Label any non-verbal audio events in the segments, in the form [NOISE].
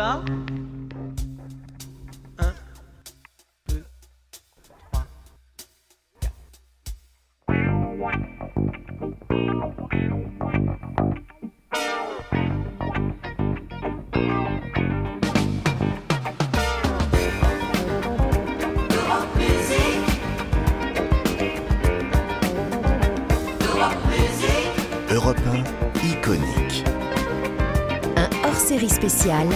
va 1, 2, 3, Europe 1, iconique. Un hors-série spécial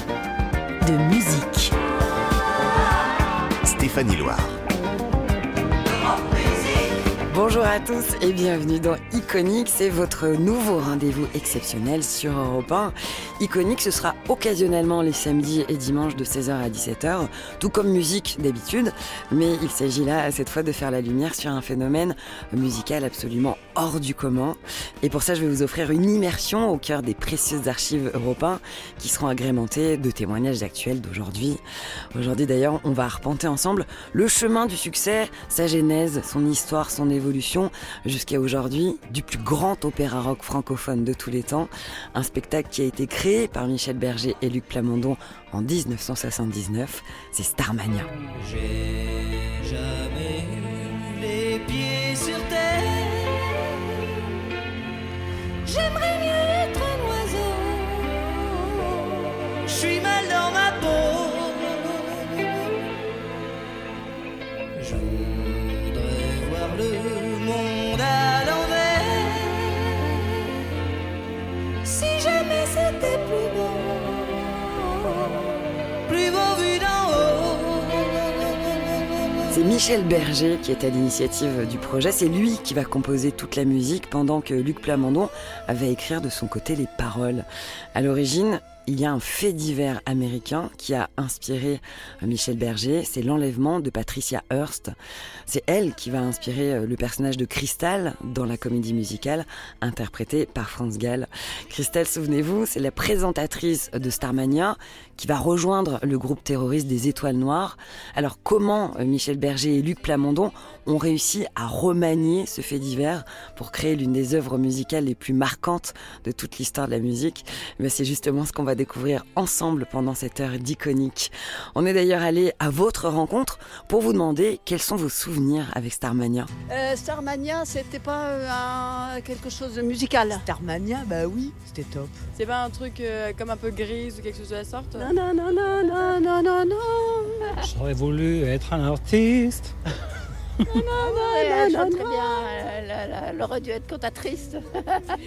Bonjour à tous et bienvenue dans Iconique, c'est votre nouveau rendez-vous exceptionnel sur Europe 1. Iconique, ce sera occasionnellement les samedis et dimanches de 16h à 17h, tout comme musique d'habitude, mais il s'agit là cette fois de faire la lumière sur un phénomène musical absolument hors du commun. Et pour ça, je vais vous offrir une immersion au cœur des précieuses archives européennes qui seront agrémentées de témoignages actuels d'aujourd'hui. Aujourd'hui d'ailleurs, on va arpenter ensemble le chemin du succès, sa genèse, son histoire, son évolution, jusqu'à aujourd'hui, du plus grand opéra rock francophone de tous les temps. Un spectacle qui a été créé par Michel Berger et Luc Plamondon en 1979. C'est Starmania. J'ai jamais eu les pieds sur terre. J'aimerais mieux Michel Berger qui est à l'initiative du projet. C'est lui qui va composer toute la musique pendant que Luc Plamondon va écrire de son côté les paroles. À l'origine, il y a un fait divers américain qui a inspiré Michel Berger, c'est l'enlèvement de Patricia Hearst. C'est elle qui va inspirer euh, le personnage de Crystal dans la comédie musicale interprétée par Franz Gall. Crystal, souvenez-vous, c'est la présentatrice de Starmania qui va rejoindre le groupe terroriste des Étoiles Noires. Alors comment euh, Michel Berger et Luc Plamondon ont réussi à remanier ce fait divers pour créer l'une des œuvres musicales les plus marquantes de toute l'histoire de la musique? Mais C'est justement ce qu'on va découvrir ensemble pendant cette heure d'iconique. On est d'ailleurs allé à votre rencontre pour vous demander quels sont vos souvenirs avec Starmania. Euh, Starmania, c'était pas euh, un- quelque chose de musical? Starmania, bah oui, c'était top. C'est pas un truc euh, comme un peu grise ou quelque chose de la sorte Non, non, non, non, non, non, non, non. J'aurais voulu être un artiste. [LAUGHS] Ouais, elle non, chante non. très bien. Elle, elle- elle aurait dû être cantatrice.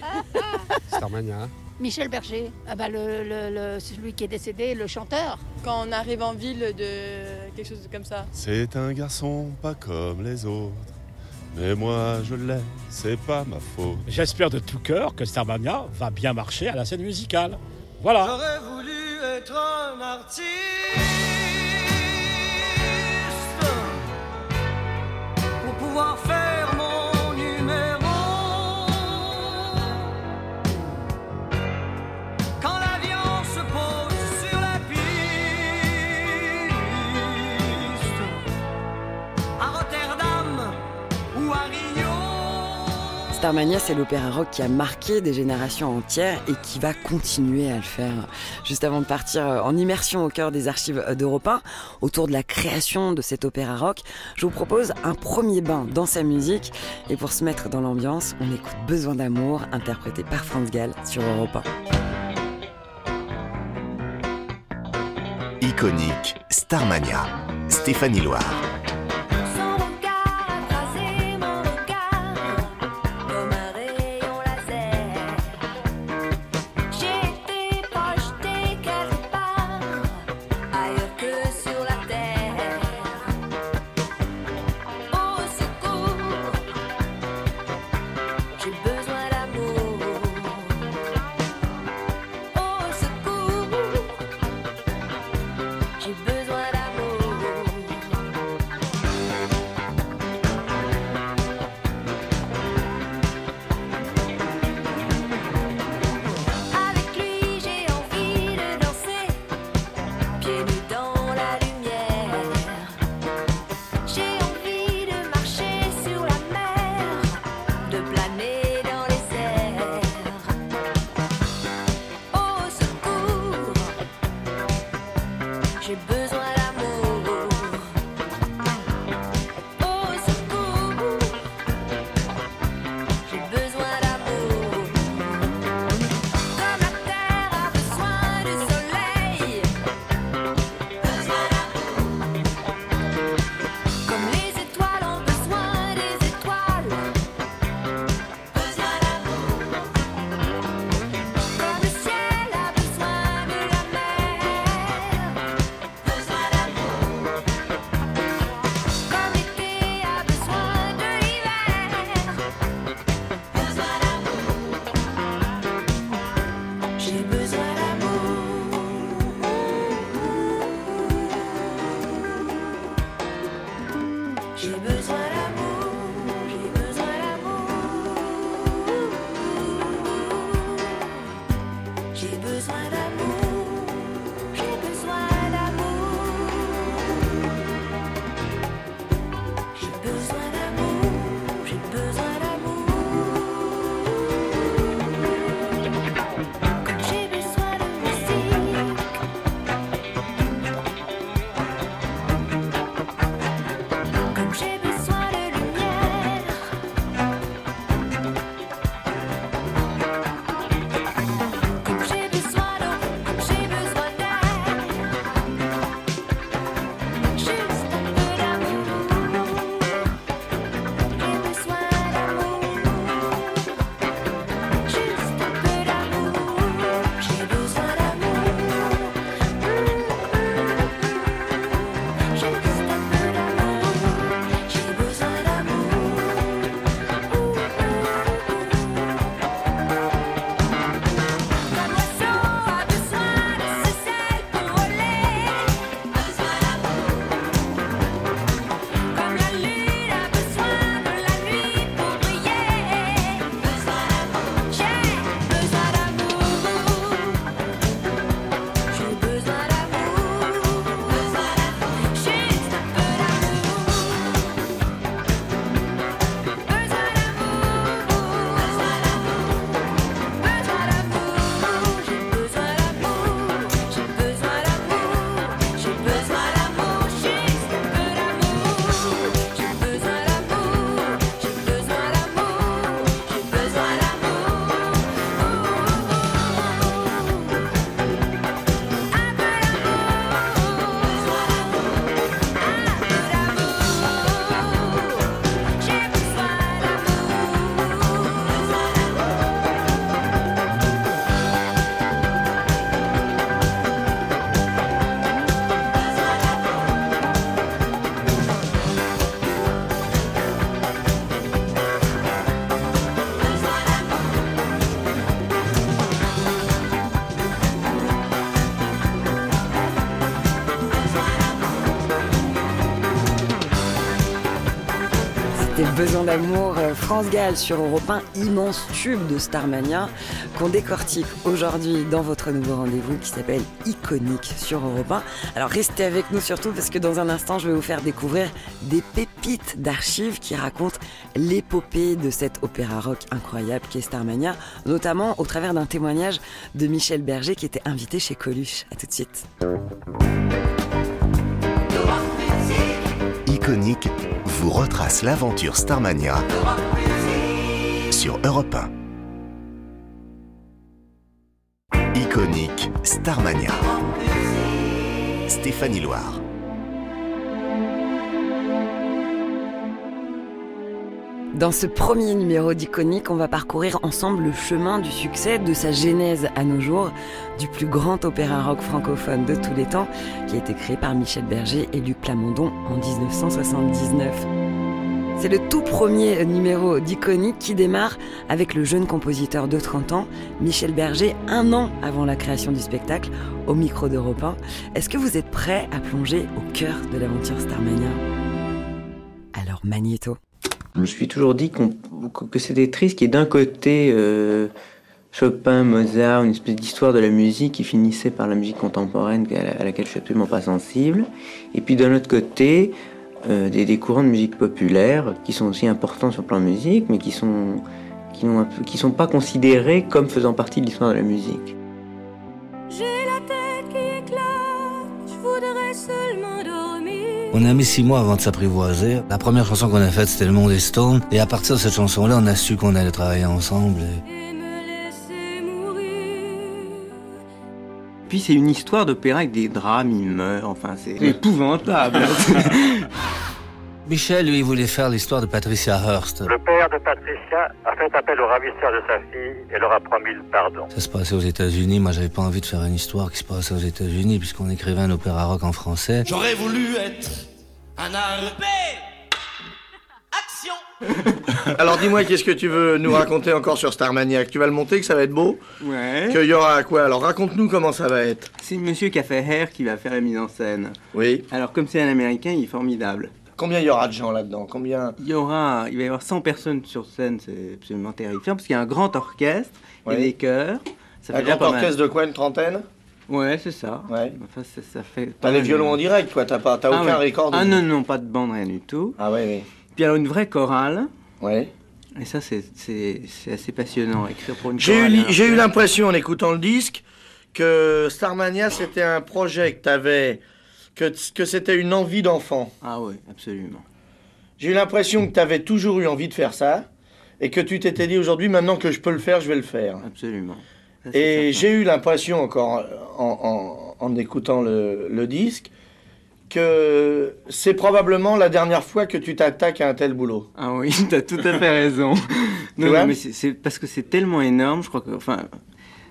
[LAUGHS] Starmania. Michel Berger, ah bah le, le- le- celui qui est décédé, le chanteur. Quand on arrive en ville de quelque chose comme ça. C'est un garçon pas comme les autres. Mais moi je l'ai, c'est pas ma faute. J'espère de tout cœur que Starmania va bien marcher à la scène musicale. Voilà. J'aurais voulu être un artiste Starmania, c'est l'opéra rock qui a marqué des générations entières et qui va continuer à le faire. Juste avant de partir en immersion au cœur des archives d'Europe 1, autour de la création de cet opéra rock, je vous propose un premier bain dans sa musique. Et pour se mettre dans l'ambiance, on écoute Besoin d'amour, interprété par Franz Gall sur Europe 1. Iconique, Starmania. Stéphanie Loire. C'était Besoin d'amour, euh, France Gall sur Europe 1, immense tube de Starmania qu'on décortique aujourd'hui dans votre nouveau rendez-vous qui s'appelle Iconique sur Europe 1. Alors restez avec nous surtout parce que dans un instant je vais vous faire découvrir des pépites d'archives qui racontent l'épopée de cet opéra rock incroyable qui est Starmania, notamment au travers d'un témoignage de Michel Berger qui était invité chez Coluche. A tout de suite. Iconique vous retrace l'aventure Starmania sur Europe 1. Iconique Starmania. Stéphanie Loire. Dans ce premier numéro d'Iconique, on va parcourir ensemble le chemin du succès, de sa genèse à nos jours, du plus grand opéra rock francophone de tous les temps, qui a été créé par Michel Berger et Luc Plamondon en 1979. C'est le tout premier numéro d'Iconique qui démarre avec le jeune compositeur de 30 ans, Michel Berger, un an avant la création du spectacle, au micro d'Europe 1. Est-ce que vous êtes prêts à plonger au cœur de l'aventure Starmania? Alors, Magnéto. Je me suis toujours dit que c'était triste qu'il y ait d'un côté euh, Chopin, Mozart, une espèce d'histoire de la musique qui finissait par la musique contemporaine à, laquelle je suis absolument pas sensible, et puis d'un autre côté euh, des, des courants de musique populaire qui sont aussi importants sur le plan musique, mais qui sont qui peu- qui sont pas considérés comme faisant partie de l'histoire de la musique. On a mis six mois avant de s'apprivoiser. La première chanson qu'on a faite, c'était Le Monde est Stone. Et à partir de cette chanson-là, on a su qu'on allait travailler ensemble. et- Puis c'est une histoire d'opéra avec des drames, il meurt, enfin c'est épouvantable. [LAUGHS] Michel, lui, il voulait faire l'histoire de Patricia Hearst. Le père de Patricia a fait appel au ravisseur de sa fille et leur a promis le pardon. Ça se passait aux États-Unis. Moi, j'avais pas envie de faire une histoire qui se passait aux États-Unis, puisqu'on écrivait un opéra rock en français. J'aurais voulu être un arpé. Action [LAUGHS] Alors dis-moi, qu'est-ce que tu veux nous raconter encore sur Starmania Que Tu vas le monter, que ça va être beau? Ouais. Qu'il y aura quoi? Alors raconte-nous comment ça va être. C'est monsieur qui a fait Hair qui va faire la mise en scène. Oui. Alors comme c'est un américain, il est formidable. Combien il y aura de gens là-dedans? Combien? Il y aura, il va y avoir 100 personnes sur scène, c'est absolument terrifiant parce qu'il y a un grand orchestre, il y a Ouais. des chœurs, Ça Un fait grand orchestre de quoi, une trentaine? Ouais, c'est ça. Ouais. Enfin, ça, ça fait. T'as les violons en direct, quoi. T'as pas, t'as Ah aucun ouais. record. Ah non, non, pas de bande, rien du tout. Ah ouais, oui. Puis alors une vraie chorale. Ouais. Et ça, c'est- assez passionnant, écrire pour une J'ai eu, et un j'ai eu l'impression en écoutant le disque que Starmania c'était un projet que t'avais, que, que c'était une envie d'enfant. Ah oui, absolument. J'ai eu l'impression que t'avais toujours eu envie de faire ça et que tu t'étais dit aujourd'hui maintenant que je peux le faire, je vais le faire. Absolument. Ça, Et j'ai eu l'impression encore en, en- en écoutant le, le disque que c'est probablement la dernière fois que tu t'attaques à un tel boulot. Ah oui, [LAUGHS] t'as tout à fait raison. [LAUGHS] non, mais c'est c'est parce que c'est tellement énorme, je crois que. Enfin,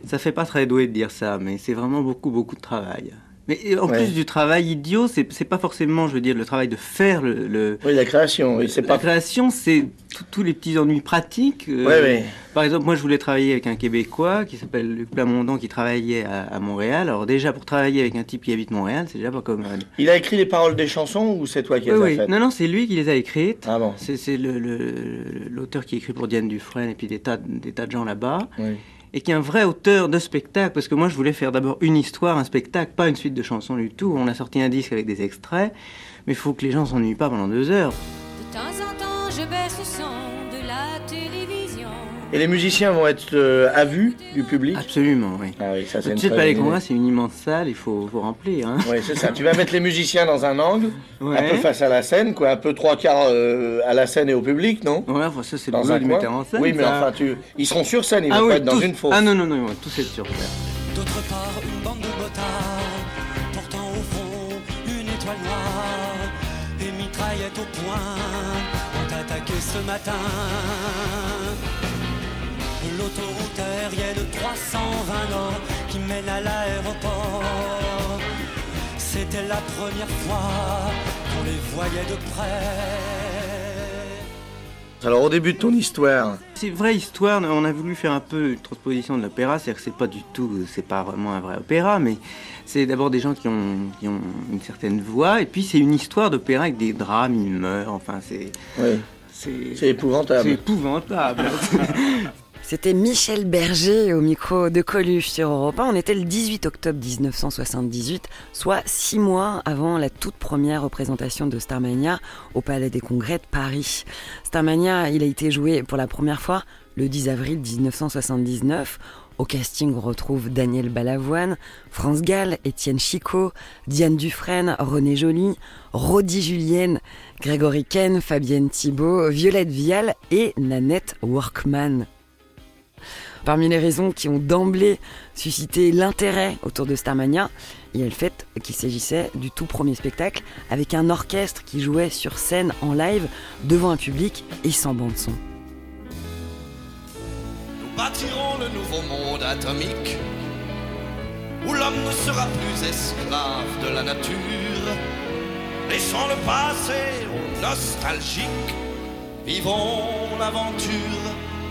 ça fait pas très doué de dire ça, mais c'est vraiment beaucoup, beaucoup de travail. Mais en Ouais. plus du travail idiot, c'est c'est pas forcément, je veux dire, le travail de faire le. le- Oui, la création, oui, c'est la pas. création, c'est tous les petits ennuis pratiques. euh, Ouais, ouais. Par exemple, moi, je voulais travailler avec un Québécois qui s'appelle Luc Plamondon, qui travaillait à, à Montréal. Alors déjà, pour travailler avec un type qui habite Montréal, c'est déjà pas commode. Il a écrit les paroles des chansons ou c'est toi qui les Oui, as oui. faites Non, non, c'est lui qui les a écrites. Ah bon C'est c'est le- le- l'auteur qui écrit pour Diane Dufresne et puis des tas, des tas de gens là-bas. Oui. Et qui est un vrai auteur de spectacle, parce que moi je voulais faire d'abord une histoire, un spectacle, pas une suite de chansons du tout. On a sorti un disque avec des extraits, mais il faut que les gens s'ennuient pas pendant deux heures. Et les musiciens vont être euh, à vue du public Absolument, oui. Ah oui, ça c'est Tu une sais, le Palais Congrès, c'est une immense salle, il faut, faut remplir. Hein. Oui, c'est ça. Tu vas mettre les musiciens dans un angle, Ouais. un peu face à la scène, quoi, un peu trois quarts euh, à la scène et au public, non? Ouais, enfin, ça c'est le Dans boulot un du metteur en scène. Oui, mais ça. enfin, tu... ils seront sur scène, ils ah vont oui, pas être dans tous- une fosse. Ah non, non, non, ils vont tous être sur place. D'autre part, une bande de motards, portant au fond une étoile noire et mitraillette au poing, ont attaqué ce matin. L'autoroute aérienne 320 Nord qui mène à l'aéroport. C'était la première fois qu'on les voyait de près. Alors, au début de ton histoire, C'est une vraie histoire, on a voulu faire un peu une transposition de l'opéra, c'est-à-dire que c'est pas du tout, c'est pas vraiment un vrai opéra, mais c'est d'abord des gens qui ont, qui ont une certaine voix, et puis c'est une histoire d'opéra avec des drames, ils meurent, enfin c'est... oui, C'est c'est épouvantable. c'est épouvantable. [LAUGHS] C'était Michel Berger au micro de Coluche sur Europe 1. On était le 18 octobre 1978, soit six mois avant la toute première représentation de Starmania au Palais des Congrès de Paris. Starmania, il a été joué pour la première fois le 10 avril 1979. Au casting, on retrouve Daniel Balavoine, France Gall, Étienne Chicot, Diane Dufresne, René Joly, Rodi Julienne, Grégory Ken, Fabienne Thibault, Violette Vial et Nanette Workman. Parmi les raisons qui ont d'emblée suscité l'intérêt autour de Starmania, il y a le fait qu'il s'agissait du tout premier spectacle avec un orchestre qui jouait sur scène en live devant un public et sans bande son. Nous bâtirons le nouveau monde atomique où l'homme ne sera plus esclave de la nature. Le passé aux nostalgiques, vivons l'aventure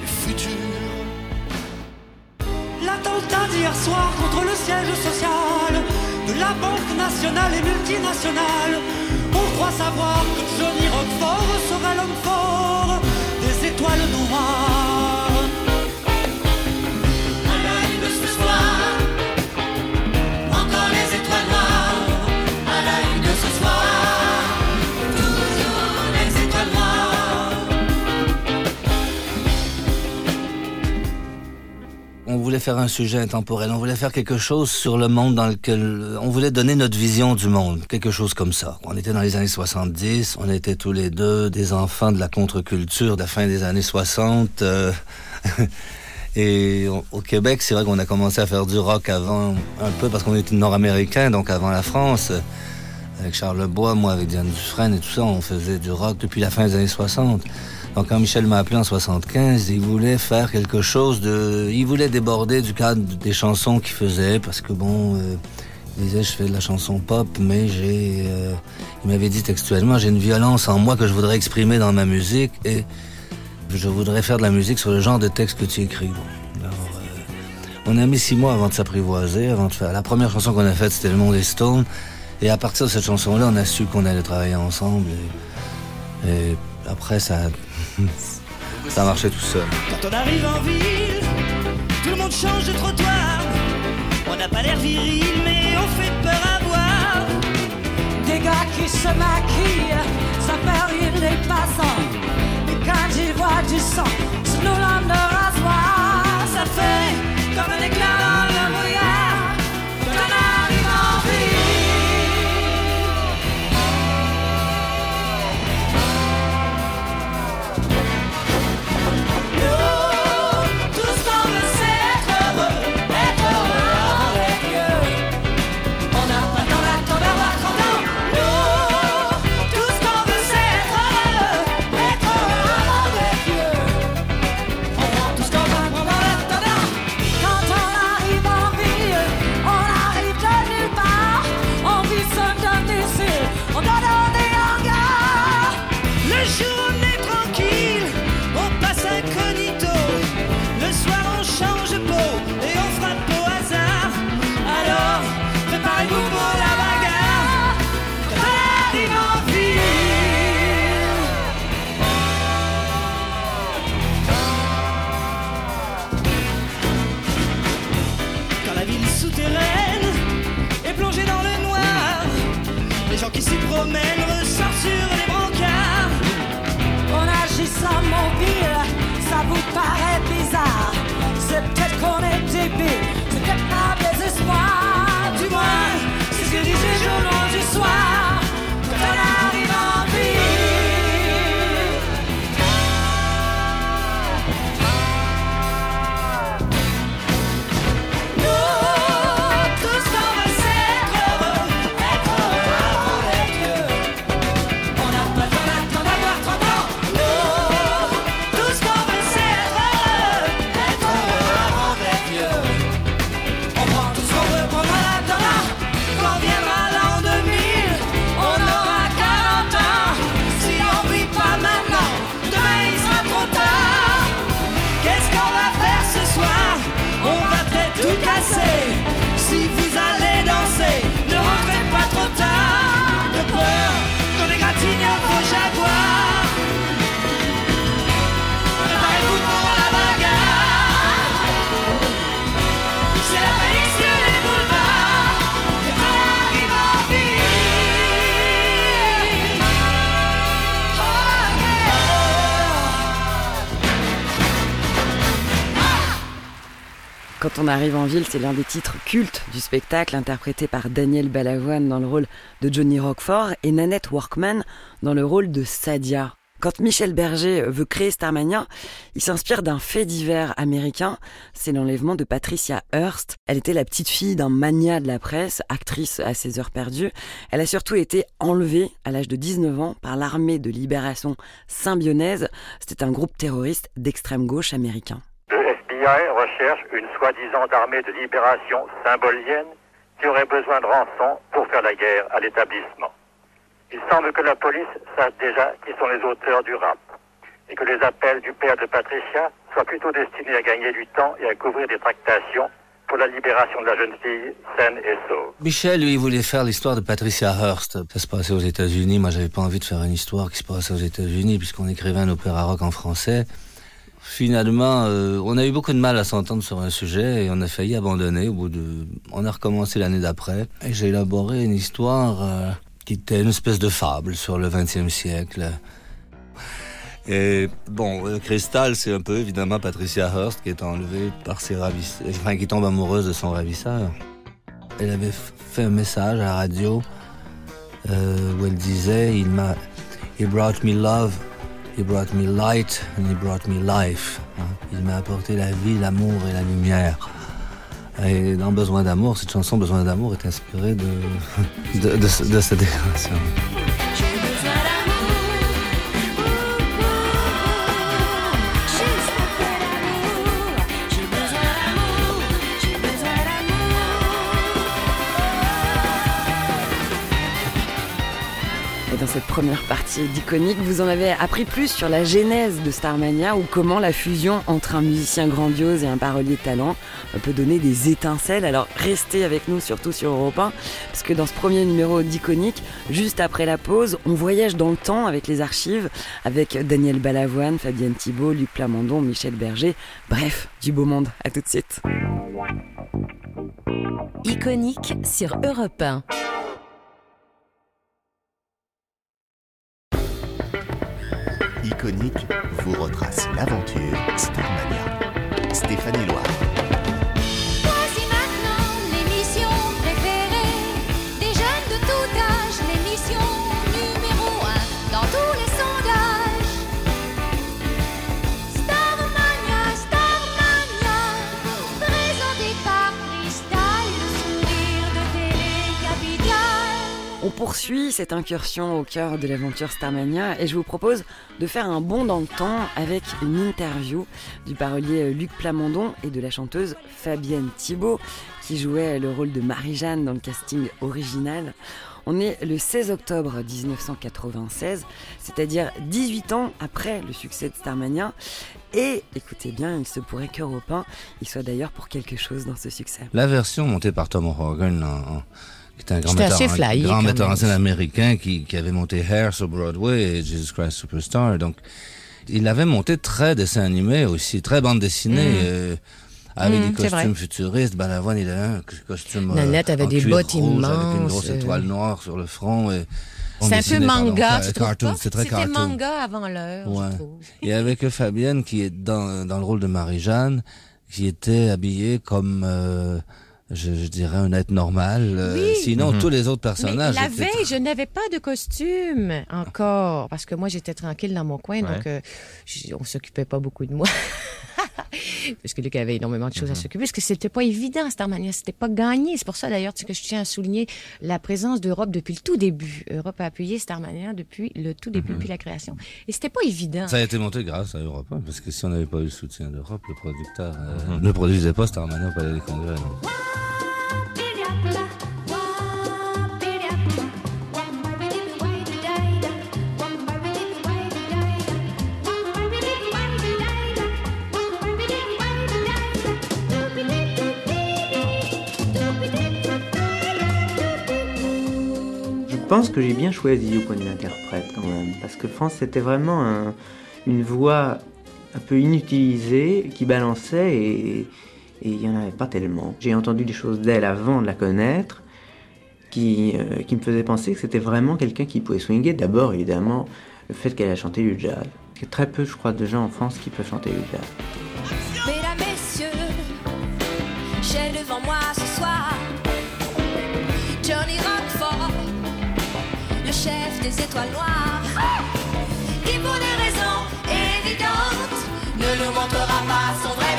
du futur. L'attentat d'hier soir contre le siège social de la Banque nationale et multinationale. On croit savoir que Johnny Roquefort sera l'homme fort des étoiles noires. On voulait faire un sujet intemporel, on voulait faire quelque chose sur le monde dans lequel on voulait donner notre vision du monde, quelque chose comme ça. On était dans les années 70, on était tous les deux des enfants de la contre-culture de la fin des années 60. euh, [LAUGHS] et au Québec, c'est vrai qu'on a commencé à faire du rock avant, un peu parce qu'on était nord-américain, donc avant la France. Avec Charles Lebois, moi avec Diane Dufresne et tout ça, on faisait du rock depuis la fin des années 60. Donc quand Michel m'a appelé en 75, il voulait faire quelque chose de... Il voulait déborder du cadre des chansons qu'il faisait, parce que bon, euh, il disait je fais de la chanson pop, mais j'ai... euh, il m'avait dit textuellement, j'ai une violence en moi que je voudrais exprimer dans ma musique, et je voudrais faire de la musique sur le genre de texte que tu écris. Euh, on a mis six mois avant de s'apprivoiser, avant de faire... La première chanson qu'on a faite, c'était Le Monde des Stones, et à partir de cette chanson-là, on a su qu'on allait travailler ensemble, et, et après, ça... ça marchait tout seul. Quand on arrive en ville, tout le monde change de trottoir. On n'a pas l'air viril, mais on fait peur à voir. Des gars qui se maquillent, ça fait rire les passants. Et quand ils voient du sang, sur nos de rasoir, ça fait comme un éclat Quand on arrive en ville, c'est l'un des titres cultes du spectacle, interprété par Daniel Balavoine dans le rôle de Johnny Roquefort et Nanette Workman dans le rôle de Sadia. Quand Michel Berger veut créer Starmania, il s'inspire d'un fait divers américain, c'est l'enlèvement de Patricia Hearst. Elle était la petite fille d'un mania de la presse, actrice à ses heures perdues. Elle a surtout été enlevée à l'âge de 19 ans par l'armée de libération symbionnaise. C'était un groupe terroriste d'extrême gauche américain. FBI recherche une soi-disant armée de libération symbolienne qui aurait besoin de rançon pour faire la guerre à l'établissement. Il semble que la police sache déjà qui sont les auteurs du rap et que les appels du père de Patricia soient plutôt destinés à gagner du temps et à couvrir des tractations pour la libération de la jeune fille saine et sauve. Michel, lui, voulait faire l'histoire de Patricia Hearst. Ça se passait aux États-Unis. Moi, j'avais pas envie de faire une histoire qui se passait aux États-Unis, puisqu'on écrivait un opéra rock en français. Finalement, euh, on a eu beaucoup de mal à s'entendre sur un sujet et on a failli abandonner. Au bout de, on a recommencé l'année d'après et j'ai élaboré une histoire euh, qui était une espèce de fable sur le XXe siècle. Et bon, le cristal, c'est un peu évidemment Patricia Hearst qui est enlevée par ses ravisseurs, enfin qui tombe amoureuse de son ravisseur. Elle avait fait un message à la radio euh, où elle disait il m'a, he brought me love, he brought me light and he brought me life. Il m'a apporté la vie, l'amour et la lumière. Et dans Besoin d'amour, cette chanson Besoin d'amour est inspirée de, [LAUGHS] de cette déclaration. Et dans cette première partie d'Iconique, vous en avez appris plus sur la genèse de Starmania ou comment la fusion entre un musicien grandiose et un parolier talent peut donner des étincelles. Alors restez avec nous surtout sur Europe 1 parce que dans ce premier numéro d'Iconique, juste après la pause, on voyage dans le temps avec les archives, avec Daniel Balavoine, Fabienne Thibault, Luc Plamondon, Michel Berger. Bref, du beau monde. À tout de suite. Iconique sur Europe 1. Iconique vous retrace l'aventure Starmania. Stéphanie Loire. On poursuit cette incursion au cœur de l'aventure Starmania et je vous propose de faire un bond dans le temps avec une interview du parolier Luc Plamondon et de la chanteuse Fabienne Thibault qui jouait le rôle de Marie-Jeanne dans le casting original. On est le 16 octobre 1996, c'est-à-dire 18 ans après le succès de Starmania. Et écoutez bien, il se pourrait qu'Europe 1 y soit d'ailleurs pour quelque chose dans ce succès. La version montée par Tom qui était un grand C'était metteur, assez grand metteur en scène américain qui, qui avait monté Hair sur Broadway et Jesus Christ Superstar. Donc, il avait monté très dessin animé aussi, très bande dessinée. Mm. euh, avec Mm, des costumes futuristes, Balavoine, il avait un costume euh, Nanette avait en des bottes rouge avec une grosse euh. étoile noire sur le front. et- C'est un peu manga, cartoon, pas? C'est très C'était cartoon. manga avant l'heure, Ouais. Et avec euh, Fabienne qui est dans, dans le rôle de Marie-Jeanne, qui était habillée comme, euh, je, je dirais, un être normal. euh, Oui. Sinon, Mhm. tous les autres Mais personnages. la étaient veille, je n'avais pas de costume encore, parce que moi, j'étais tranquille dans mon coin, donc euh, on s'occupait pas beaucoup de moi. [LAUGHS] parce que Luc avait énormément de choses à s'occuper, parce que c'était pas évident, Starmania, c'était pas gagné. C'est pour ça, d'ailleurs, que je tiens à souligner la présence d'Europe depuis le tout début. Europe a appuyé Starmania depuis le tout début, depuis la création. Et c'était pas évident. Ça a été monté grâce à Europe 1, parce que si on n'avait pas eu le soutien d'Europe, le producteur euh, ne produisait pas Starmania au Palais des Congrès. non. Pense que j'ai bien choisi au point de l'interprète quand même, parce que France c'était vraiment un- une voix un peu inutilisée qui balançait et il n'y en avait pas tellement. J'ai entendu des choses d'elle avant de la connaître qui, euh, qui me faisaient penser que c'était vraiment quelqu'un qui pouvait swinguer. D'abord évidemment le fait qu'elle a chanté du jazz. Il y a très peu je crois de gens en France qui peuvent chanter du jazz. J'ai devant moi ce soir chef des étoiles noires, qui pour des raisons évidentes ne nous montrera pas son vrai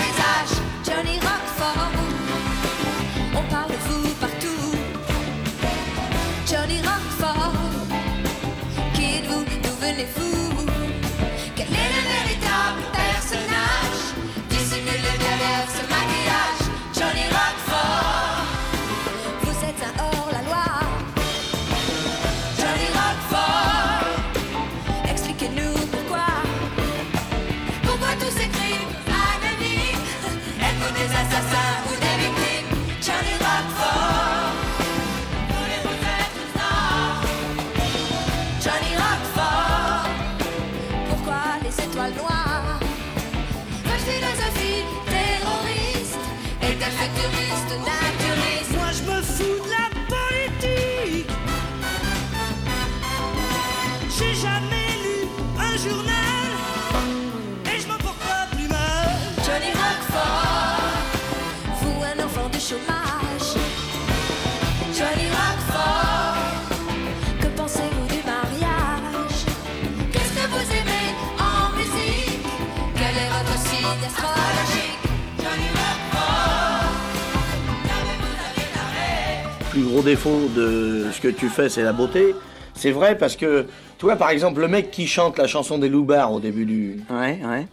chômage Johnny Rockford, que pensez-vous du mariage? Qu'est-ce que vous aimez en musique? Quel est votre signe astrologique? Johnny Rockford, qu'avez-vous déclaré Le plus gros défaut de ce que tu fais, c'est la beauté. C'est vrai parce que, toi, par exemple, le mec qui chante la chanson des loupards au début du. Ouais, ouais.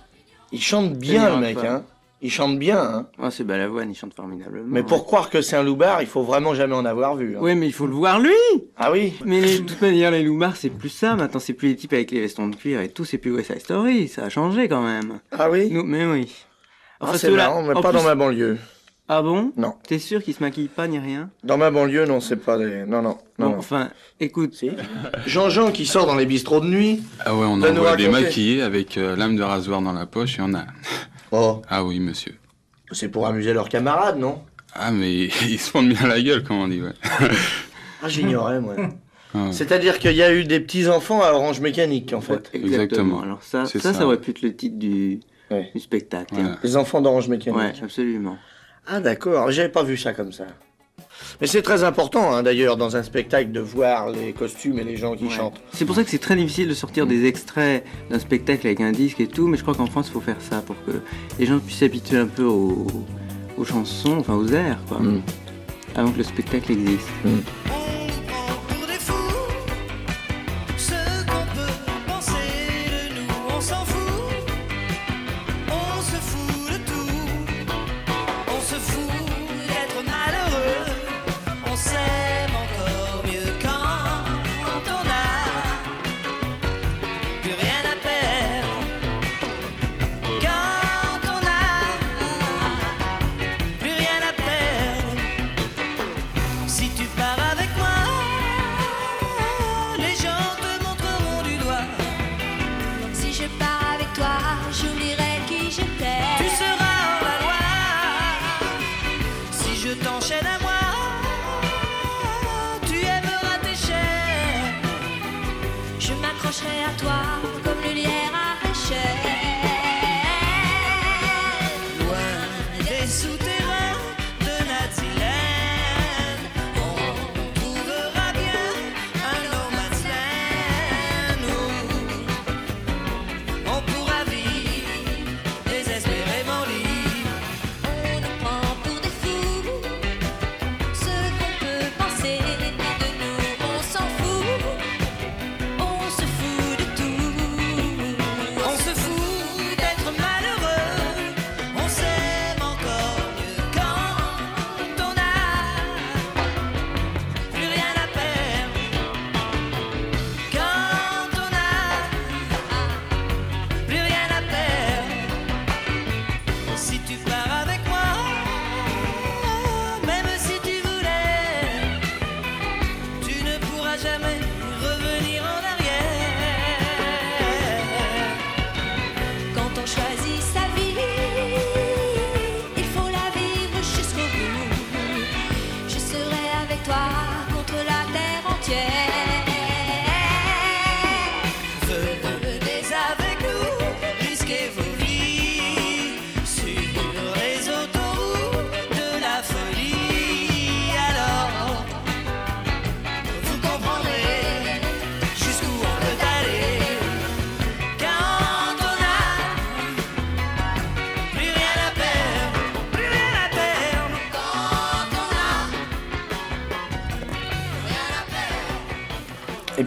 Il chante bien, le mec, hein. Il chante bien, hein. Ah, c'est Balavoine, il chante formidablement. Mais pour croire que c'est un loupard, il faut vraiment jamais en avoir vu. hein. Oui, mais il faut le voir lui Ah oui Mais les- de toute manière, les loupards, c'est plus ça. Maintenant, c'est plus les types avec les vestons de cuir et tout, c'est plus West Side Story. Ça a changé quand même. Ah oui Nous- Mais oui. Ah, c'est ceux-là- marrant, mais en pas plus- dans ma banlieue. Ah bon? Non. T'es sûr qu'ils se maquillent pas ni rien? Dans ma banlieue, non, c'est pas des... Non, non, non. Bon, enfin, écoute. Jean-Jean qui sort dans les bistrots de nuit. Ah ouais, on envoie des maquillés avec euh, lame de rasoir dans la poche et on a. Oh. Ah oui, monsieur. C'est pour amuser leurs camarades, non? Ah, mais [LAUGHS] ils se font bien la gueule, comme on dit, ouais. [LAUGHS] Ah, j'ignorais, moi. Ah. C'est-à-dire qu'il y a eu des petits-enfants à Orange Mécanique, en fait. Exactement. Alors ça, C'est ça, ça, ça. aurait pu être le titre du, du spectacle. Voilà. Les enfants d'Orange Mécanique. Ouais, absolument. Ah d'accord, j'avais pas vu ça comme ça. Mais c'est très important hein, d'ailleurs dans un spectacle de voir les costumes et les gens qui Ouais. chantent. C'est pour ça que c'est très difficile de sortir des extraits d'un spectacle avec un disque et tout, mais je crois qu'en France, il faut faire ça pour que les gens puissent s'habituer un peu aux, aux chansons, enfin aux airs, quoi. Avant que le spectacle existe. pour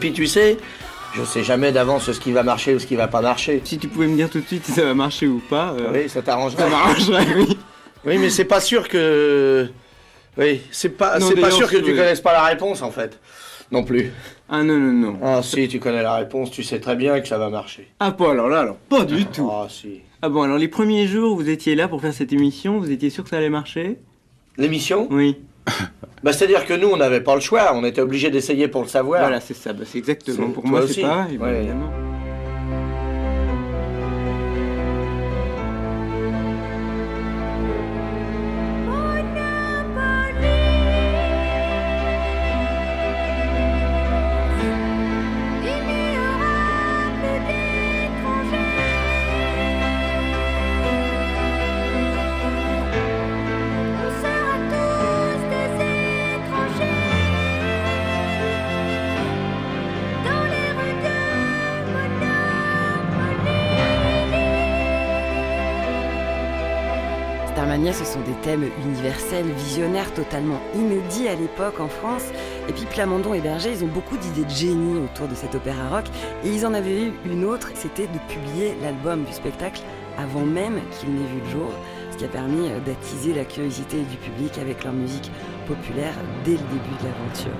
puis tu sais, je sais jamais d'avance ce qui va marcher ou ce qui va pas marcher. Si tu pouvais me dire tout de suite si ça va marcher ou pas. euh, Oui, ça t'arrangerait. Ça m'arrangerait, oui. Oui, mais c'est pas sûr que. Oui, c'est pas, Non, c'est pas sûr que tu connaisses pas la réponse en fait. Non plus. Ah non, non, non. Ah si, tu connais la réponse, tu sais très bien que ça va marcher. Ah, pas alors là, alors pas du tout. Ah si. Ah bon, alors les premiers jours où vous étiez là pour faire cette émission, vous étiez sûr que ça allait marcher? L'émission? Oui. [COUGHS] Bah c'est-à-dire que nous, on n'avait pas le choix, on était obligé d'essayer pour le savoir. Voilà, c'est ça. Bah, c'est exactement. Pour moi, aussi. c'est pareil, bah, Ouais. évidemment. Thèmes universels, visionnaires, totalement inédits à l'époque en France. Et puis Plamondon et Berger, ils ont beaucoup d'idées de génie autour de cet opéra rock. Et ils en avaient eu une autre, c'était de publier l'album du spectacle avant même qu'il n'ait vu le jour. qui a permis euh, d'attiser la curiosité du public avec leur musique populaire dès le début de l'aventure.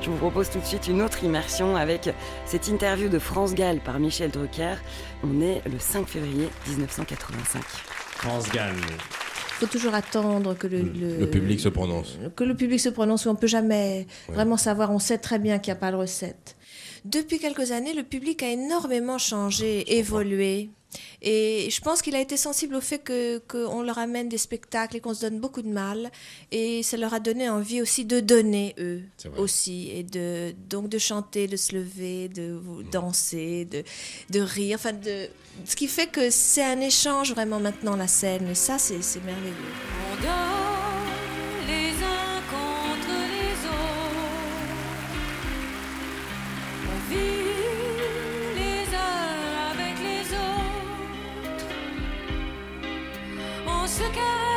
Je vous propose tout de suite une autre immersion avec cette interview de France Gall par Michel Drucker. On est le 5 février 1985. France Gall. Il faut toujours attendre que le, Le public se prononce. que le public se prononce. On peut jamais Ouais. vraiment savoir. On sait très bien qu'il n'y a pas de recette. Depuis quelques années, le public a énormément changé, évolué. Et je pense qu'il a été sensible au fait que qu'on leur amène des spectacles et qu'on se donne beaucoup de mal. Et ça leur a donné envie aussi de donner, eux aussi. Et de, donc de chanter, de se lever, de vous- danser, de, de rire. Enfin, de, ce qui fait que c'est un échange vraiment maintenant, la scène. Et ça, c'est c'est merveilleux. On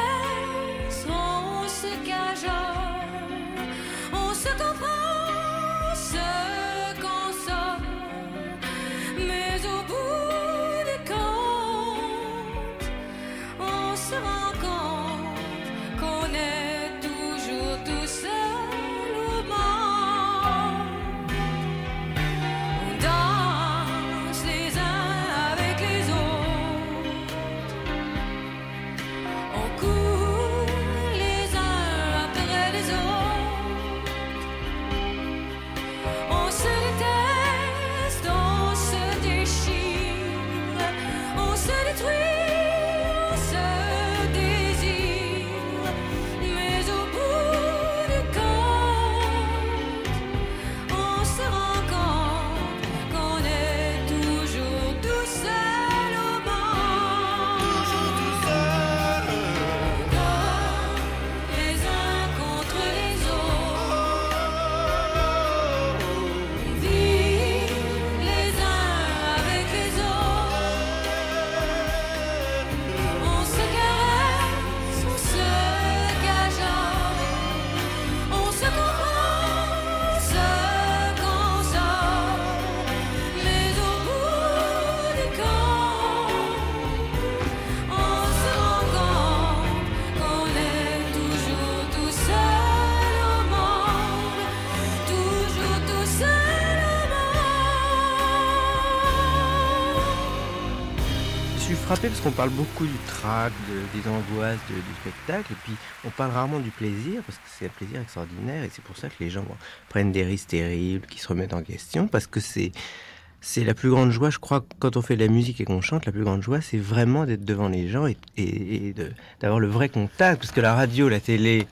Parce qu'on parle beaucoup du trac, de- des angoisses du spectacle, et puis on parle rarement du plaisir, parce que c'est un plaisir extraordinaire, et c'est pour ça que les gens prennent des risques terribles, qui se remettent en question, parce que c'est c'est la plus grande joie, je crois, quand on fait de la musique et qu'on chante, la plus grande joie, c'est vraiment d'être devant les gens et, et- et d'avoir le vrai contact, parce que la radio, la télé,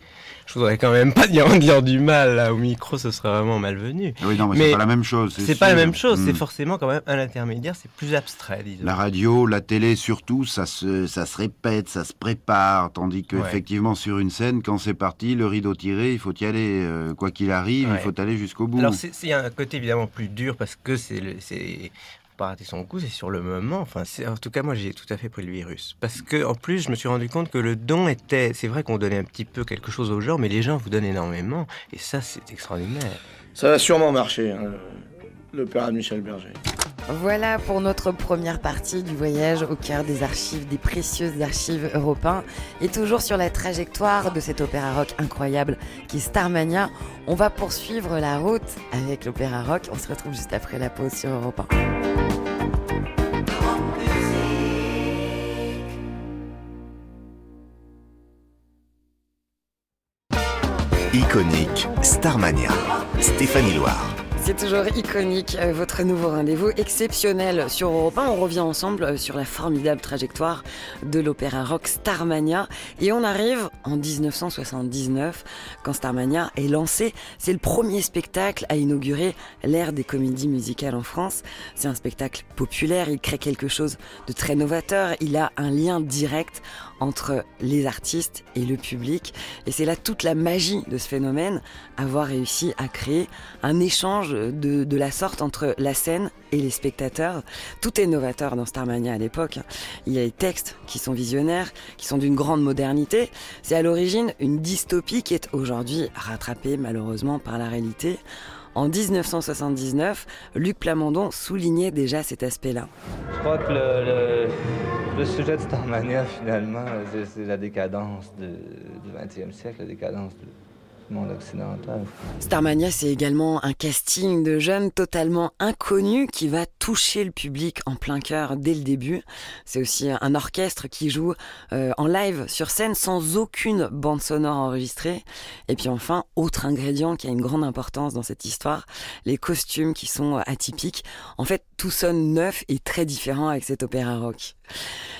je voudrais quand même pas dire, [LAUGHS] dire du mal là, au micro, ce serait vraiment malvenu. Oui, non, mais c'est pas la même chose, c'est pas la même chose, c'est Mm. forcément quand même un intermédiaire, c'est plus abstrait, disons. La radio, la télé surtout, ça se, ça se répète, ça se prépare, tandis que Ouais. effectivement sur une scène, quand c'est parti, le rideau tiré, il faut y aller, euh, quoi qu'il arrive, il faut aller jusqu'au bout. Alors c'est c'est un côté évidemment plus dur parce que c'est pas rater son coup, c'est sur le moment. Enfin, en tout cas moi j'ai tout à fait pris le virus parce que en plus je me suis rendu compte que le don était, c'est vrai qu'on donnait un petit peu quelque chose aux gens, mais les gens vous donnent énormément et ça c'est extraordinaire. Ça va sûrement marcher, hein, l'opéra de Michel Berger. Voilà pour notre première partie du voyage au cœur des archives, des précieuses archives européens. Et toujours sur la trajectoire de cet opéra rock incroyable qui est Starmania, on va poursuivre la route avec l'opéra rock. On se retrouve juste après la pause sur Europe 1. Iconique, Starmania, Stéphanie Loire. C'est toujours iconique, euh, votre nouveau rendez-vous exceptionnel sur Europe 1. On revient ensemble euh, sur la formidable trajectoire de l'opéra rock Starmania. Et on arrive en 1979, quand Starmania est lancé. C'est le premier spectacle à inaugurer l'ère des comédies musicales en France. C'est un spectacle populaire, il crée quelque chose de très novateur. Il a un lien direct entre les artistes et le public. Et c'est là toute la magie de ce phénomène, avoir réussi à créer un échange de, la sorte entre la scène et les spectateurs. Tout est novateur dans Starmania à l'époque. Il y a les textes qui sont visionnaires, qui sont d'une grande modernité. C'est à l'origine une dystopie qui est aujourd'hui rattrapée malheureusement par la réalité. En 1979, Luc Plamondon soulignait déjà cet aspect-là. Je crois que le, sujet de Starmania, finalement, c'est- la décadence de- du 20e siècle, la décadence du Starmania, c'est également un casting de jeunes totalement inconnus qui va toucher le public en plein cœur dès le début. C'est aussi un orchestre qui joue euh, en live sur scène sans aucune bande sonore enregistrée. Et puis enfin, autre ingrédient qui a une grande importance dans cette histoire, les costumes qui sont atypiques. En fait, tout sonne neuf et très différent avec cet opéra rock.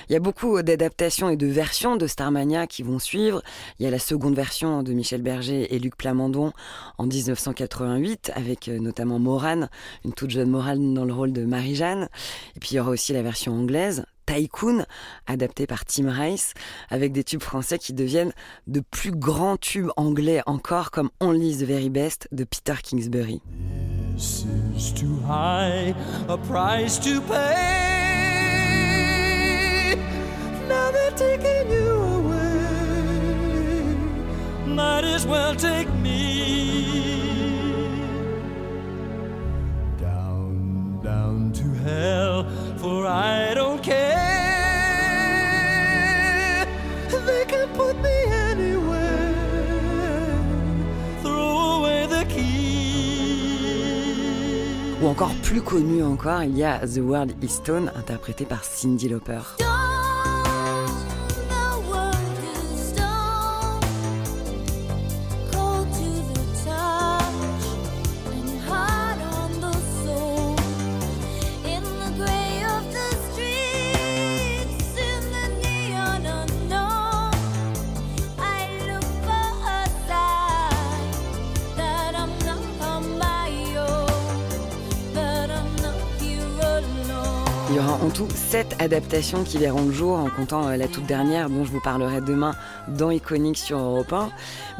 Il y a beaucoup d'adaptations et de versions de Starmania qui vont suivre. Il y a la seconde version de Michel Berger et Luc Plamondon en 1988 avec euh, notamment Morane, une toute jeune Morane dans le rôle de Marie-Jeanne. Et puis il y aura aussi la version anglaise. Tycoon, adaptée par Tim Rice, avec des tubes français qui deviennent de plus grands tubes anglais encore, comme Only the Very Best de Peter Kingsbury. This is too high a price to pay. Taking you away. Might as well take me down, down to hell, for I don't care. They can put me anywhere. Throw away the key. Ou encore plus connu encore, il y a The World Is Stone, interprété par Cyndi Lauper. En tout sept adaptations qui verront le jour en comptant euh, la toute dernière dont je vous parlerai demain dans Iconic sur Europe 1.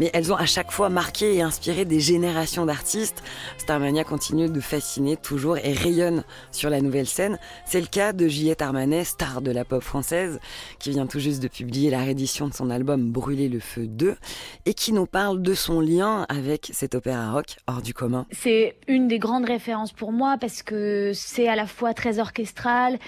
Mais elles ont à chaque fois marqué et inspiré des générations d'artistes. Starmania continue de fasciner toujours et rayonne sur la nouvelle scène. C'est le cas de Juliette Armanet, star de la pop française, qui vient tout juste de publier la réédition de son album Brûler le feu 2 et qui nous parle de son lien avec cet opéra rock hors du commun. C'est une des grandes références pour moi parce que c'est à la fois très orchestral,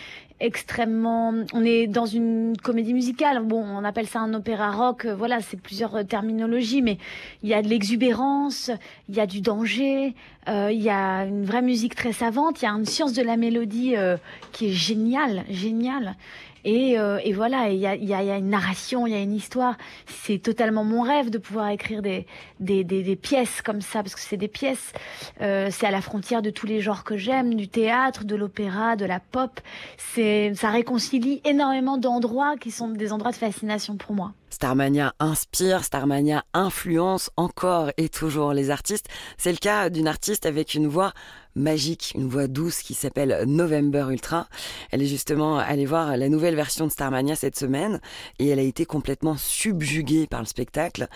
extrêmement. On est dans une comédie musicale. Bon, on appelle ça un opéra rock. euh, Voilà, c'est plusieurs euh, terminologies, mais il y a de l'exubérance, il y a du danger, euh, il y a une vraie musique très savante, il y a une science de la mélodie qui est géniale, géniale. Et, euh, et voilà, il y a, une narration, il y a une histoire. C'est totalement mon rêve de pouvoir écrire des pièces comme ça, parce que c'est des pièces. Euh, c'est à la frontière de tous les genres que j'aime, du théâtre, de l'opéra, de la pop. C'est, ça réconcilie énormément d'endroits qui sont des endroits de fascination pour moi. Starmania inspire, Starmania influence encore et toujours les artistes. C'est le cas d'une artiste avec une voix magique, une voix douce qui s'appelle November Ultra. Elle est justement allée voir la nouvelle version de Starmania cette semaine et elle a été complètement subjuguée par le spectacle.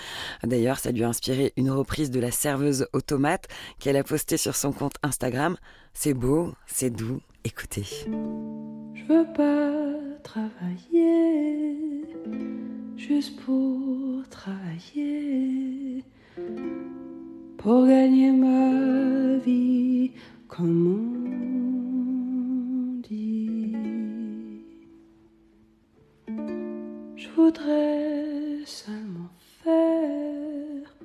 D'ailleurs, ça lui a inspiré une reprise de la serveuse automate qu'elle a postée sur son compte Instagram. C'est beau, c'est doux, écoutez. Je veux pas travailler juste pour travailler, pour gagner ma vie, comme on dit. Je voudrais seulement faire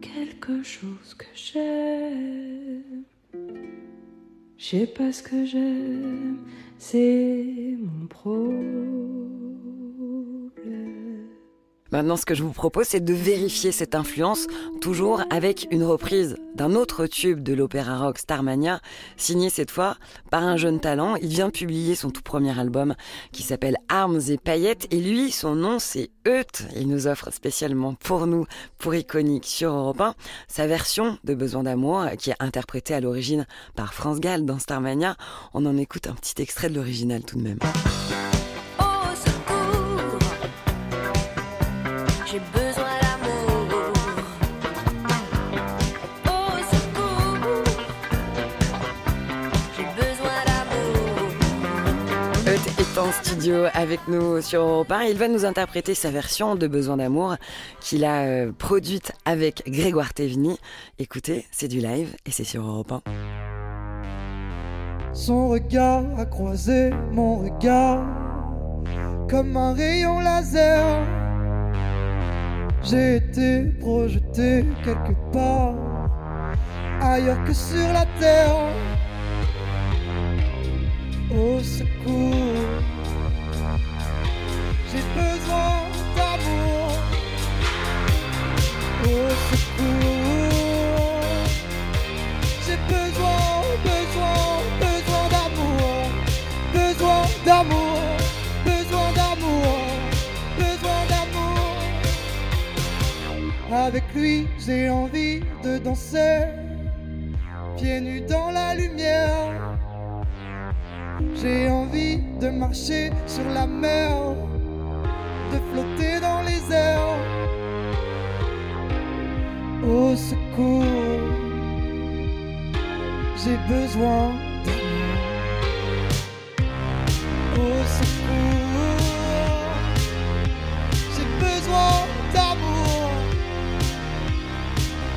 quelque chose que j'aime. Je sais pas ce que j'aime, c'est mon problème. Maintenant, ce que je vous propose, c'est de vérifier cette influence, toujours avec une reprise d'un autre tube de l'opéra rock Starmania, signé cette fois par un jeune talent. Il vient publier son tout premier album qui s'appelle Armes et Paillettes, et lui, son nom, c'est Eut. Il nous offre spécialement pour nous, pour Iconique sur Europe 1, sa version de Besoin d'amour, qui est interprétée à l'origine par France Gall dans Starmania. On en écoute un petit extrait de l'original tout de même. J'ai besoin d'amour. Secours, j'ai besoin d'amour. Eut est en studio avec nous sur Europe 1. Il va nous interpréter sa version de Besoin d'amour qu'il a euh, produite avec Grégoire Théveny. Écoutez, c'est du live et c'est sur Europe 1. Son regard a croisé mon regard. comme un rayon laser. J'ai été projeté quelque part ailleurs que sur la terre. Au secours, j'ai besoin d'amour. Au secours, j'ai besoin, besoin, besoin d'amour. Besoin d'amour, Avec lui, j'ai envie de danser, pieds nus dans la lumière. J'ai envie de marcher sur la mer, de flotter dans les airs. Au secours, j'ai besoin d'amour. Au secours,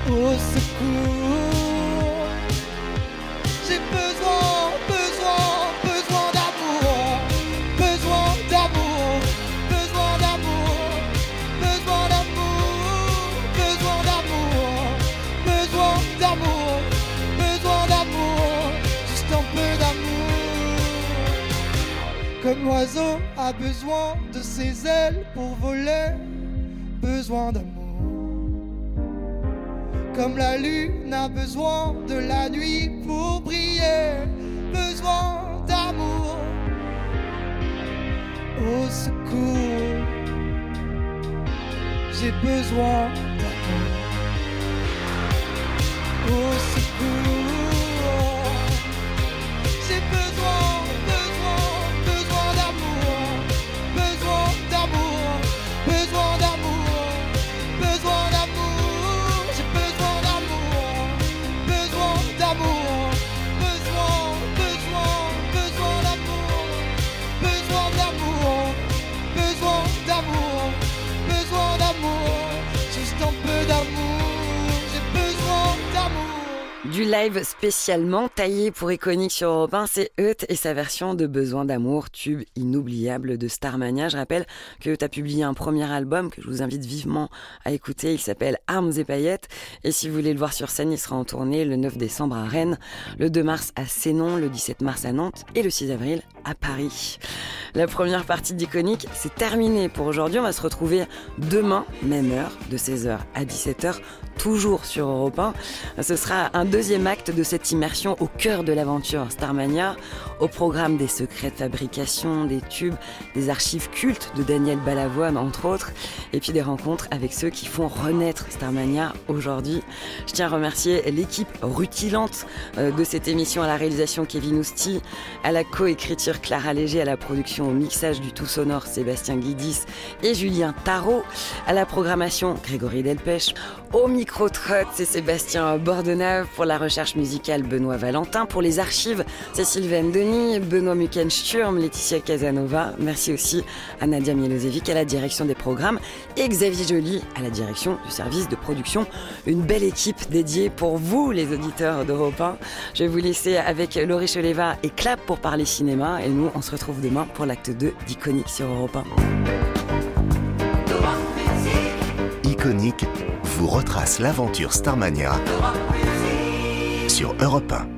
Au secours, j'ai besoin, besoin, besoin d'amour. Besoin d'amour, besoin d'amour, besoin d'amour, besoin d'amour, besoin d'amour, besoin d'amour, juste un peu d'amour. Comme l'oiseau a besoin de ses ailes pour voler, besoin d'amour. Comme la lune a besoin de la nuit pour briller, besoin d'amour. Au secours, j'ai besoin d'amour. Au secours, Du live spécialement taillé pour Iconique sur Europe 1, c'est Eut et sa version de Besoin d'amour, tube inoubliable de Starmania. Je rappelle que Eut a publié un premier album que je vous invite vivement à écouter. Il s'appelle Armes et paillettes. Et si vous voulez le voir sur scène, il sera en tournée le 9 décembre à Rennes, le 2 mars à Sénon, le 17 mars à Nantes et le 6 avril à Paris. La première partie d'Iconique, c'est terminé pour aujourd'hui. On va se retrouver demain, même heure, de 16h à 17h, toujours sur Europe 1. Ce sera un deuxième acte de cette immersion au cœur de l'aventure Starmania, au programme des secrets de fabrication, des tubes, des archives cultes de Daniel Balavoine, entre autres, et puis des rencontres avec ceux qui font renaître Starmania aujourd'hui. Je tiens à remercier l'équipe rutilante euh, de cette émission à la réalisation Kevin Ousti, à la coécriture Clara Léger, à la production au mixage du tout sonore Sébastien Guidis et Julien Tarot, à la programmation Grégory Delpech, au micro trotte c'est Sébastien Bordenave, pour la recherche musicale Benoît Valentin, pour les archives c'est Sylvain Denis, Benoît Muckensturm, Laetitia Casanova, merci aussi à Nadia Milosevic à la direction des programmes et Xavier Joly à la direction du service de production. Une belle équipe dédiée pour vous les auditeurs d'Europe 1. Je vais vous laisser avec Laurie Choleva et Clap pour parler cinéma et nous on se retrouve demain pour l'acte 2 d'Iconique sur Europe 1. Iconique vous retrace l'aventure Starmania sur Europe 1.